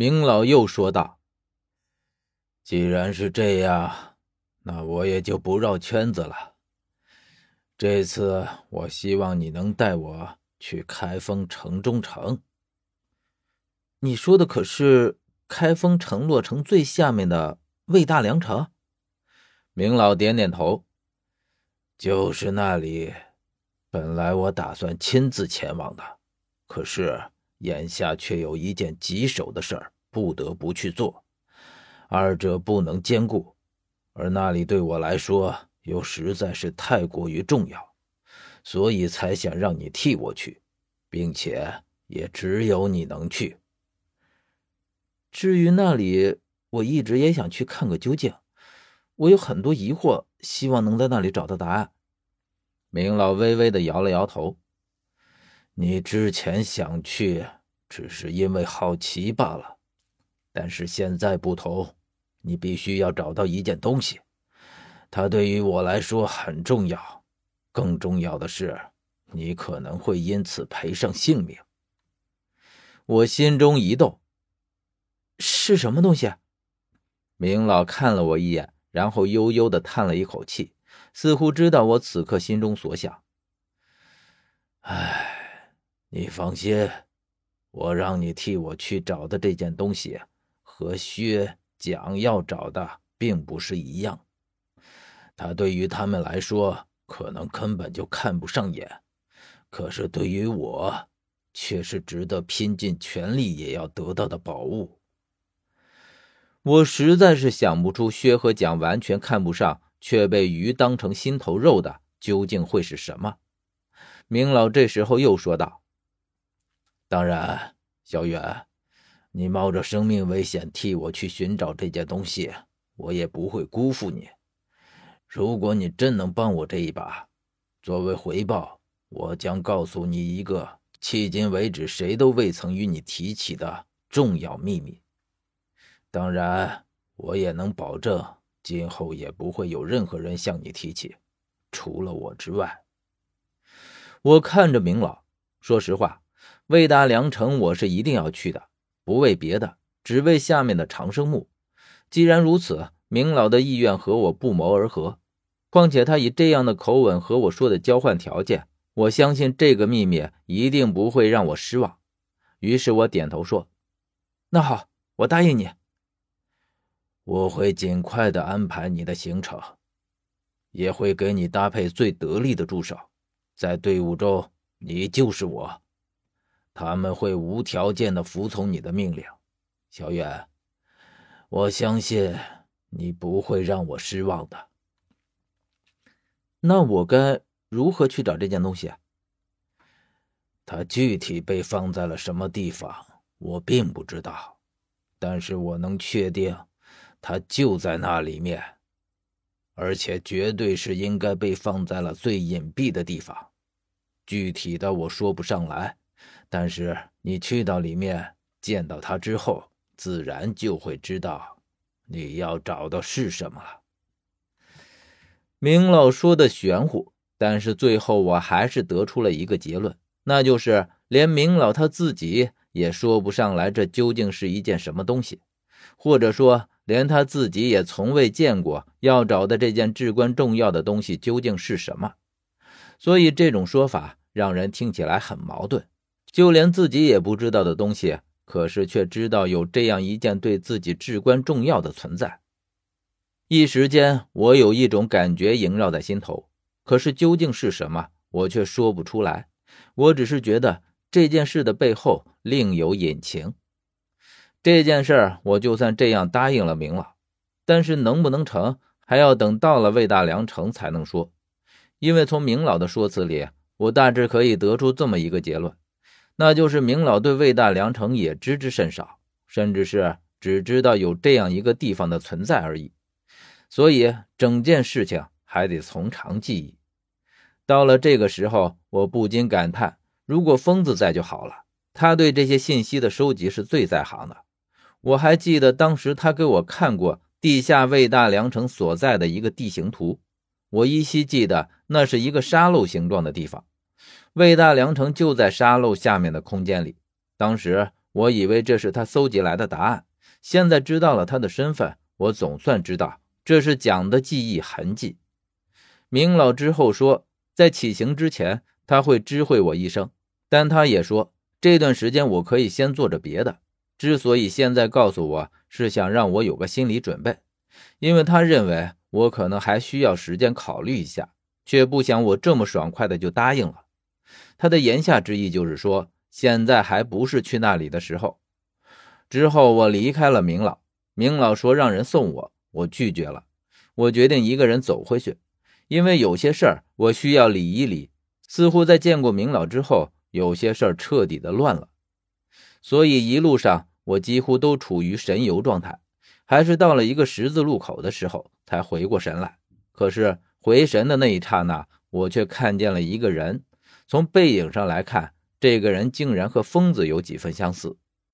明老又说道：“既然是这样，那我也就不绕圈子了。这次我希望你能带我去开封城中城。你说的可是开封城洛城最下面的魏大梁城？”明老点点头：“就是那里。本来我打算亲自前往的，可是……”眼下却有一件棘手的事儿，不得不去做，二者不能兼顾，而那里对我来说又实在是太过于重要，所以才想让你替我去，并且也只有你能去。至于那里，我一直也想去看个究竟，我有很多疑惑，希望能在那里找到答案。明老微微的摇了摇头。你之前想去，只是因为好奇罢了。但是现在不同，你必须要找到一件东西，它对于我来说很重要。更重要的是，你可能会因此赔上性命。我心中一动，是什么东西？明老看了我一眼，然后悠悠的叹了一口气，似乎知道我此刻心中所想。唉。你放心，我让你替我去找的这件东西，和薛蒋要找的并不是一样。他对于他们来说，可能根本就看不上眼，可是对于我，却是值得拼尽全力也要得到的宝物。我实在是想不出薛和蒋完全看不上，却被鱼当成心头肉的，究竟会是什么？明老这时候又说道。当然，小远，你冒着生命危险替我去寻找这件东西，我也不会辜负你。如果你真能帮我这一把，作为回报，我将告诉你一个迄今为止谁都未曾与你提起的重要秘密。当然，我也能保证今后也不会有任何人向你提起，除了我之外。我看着明老，说实话。魏大良城，我是一定要去的，不为别的，只为下面的长生墓。既然如此，明老的意愿和我不谋而合。况且他以这样的口吻和我说的交换条件，我相信这个秘密一定不会让我失望。于是我点头说：“那好，我答应你。我会尽快的安排你的行程，也会给你搭配最得力的助手，在队伍中，你就是我。”他们会无条件的服从你的命令，小远，我相信你不会让我失望的。那我该如何去找这件东西？它具体被放在了什么地方，我并不知道，但是我能确定，它就在那里面，而且绝对是应该被放在了最隐蔽的地方。具体的我说不上来。但是你去到里面见到他之后，自然就会知道你要找的是什么了。明老说的玄乎，但是最后我还是得出了一个结论，那就是连明老他自己也说不上来这究竟是一件什么东西，或者说连他自己也从未见过要找的这件至关重要的东西究竟是什么。所以这种说法让人听起来很矛盾。就连自己也不知道的东西，可是却知道有这样一件对自己至关重要的存在。一时间，我有一种感觉萦绕在心头，可是究竟是什么，我却说不出来。我只是觉得这件事的背后另有隐情。这件事，我就算这样答应了明老，但是能不能成，还要等到了魏大良城才能说。因为从明老的说辞里，我大致可以得出这么一个结论。那就是明老对魏大梁城也知之甚少，甚至是只知道有这样一个地方的存在而已。所以整件事情还得从长计议。到了这个时候，我不禁感叹：如果疯子在就好了。他对这些信息的收集是最在行的。我还记得当时他给我看过地下魏大梁城所在的一个地形图，我依稀记得那是一个沙漏形状的地方。魏大良城就在沙漏下面的空间里。当时我以为这是他搜集来的答案，现在知道了他的身份，我总算知道这是蒋的记忆痕迹。明老之后说，在起行之前他会知会我一声，但他也说这段时间我可以先做着别的。之所以现在告诉我，是想让我有个心理准备，因为他认为我可能还需要时间考虑一下，却不想我这么爽快的就答应了。他的言下之意就是说，现在还不是去那里的时候。之后我离开了明老，明老说让人送我，我拒绝了。我决定一个人走回去。因为有些事儿我需要理一理，似乎在见过明老之后，有些事儿彻底的乱了，所以一路上我几乎都处于神游状态，还是到了一个十字路口的时候才回过神来。可是回神的那一刹那，我却看见了一个人，从背影上来看，这个人竟然和疯子有几分相似。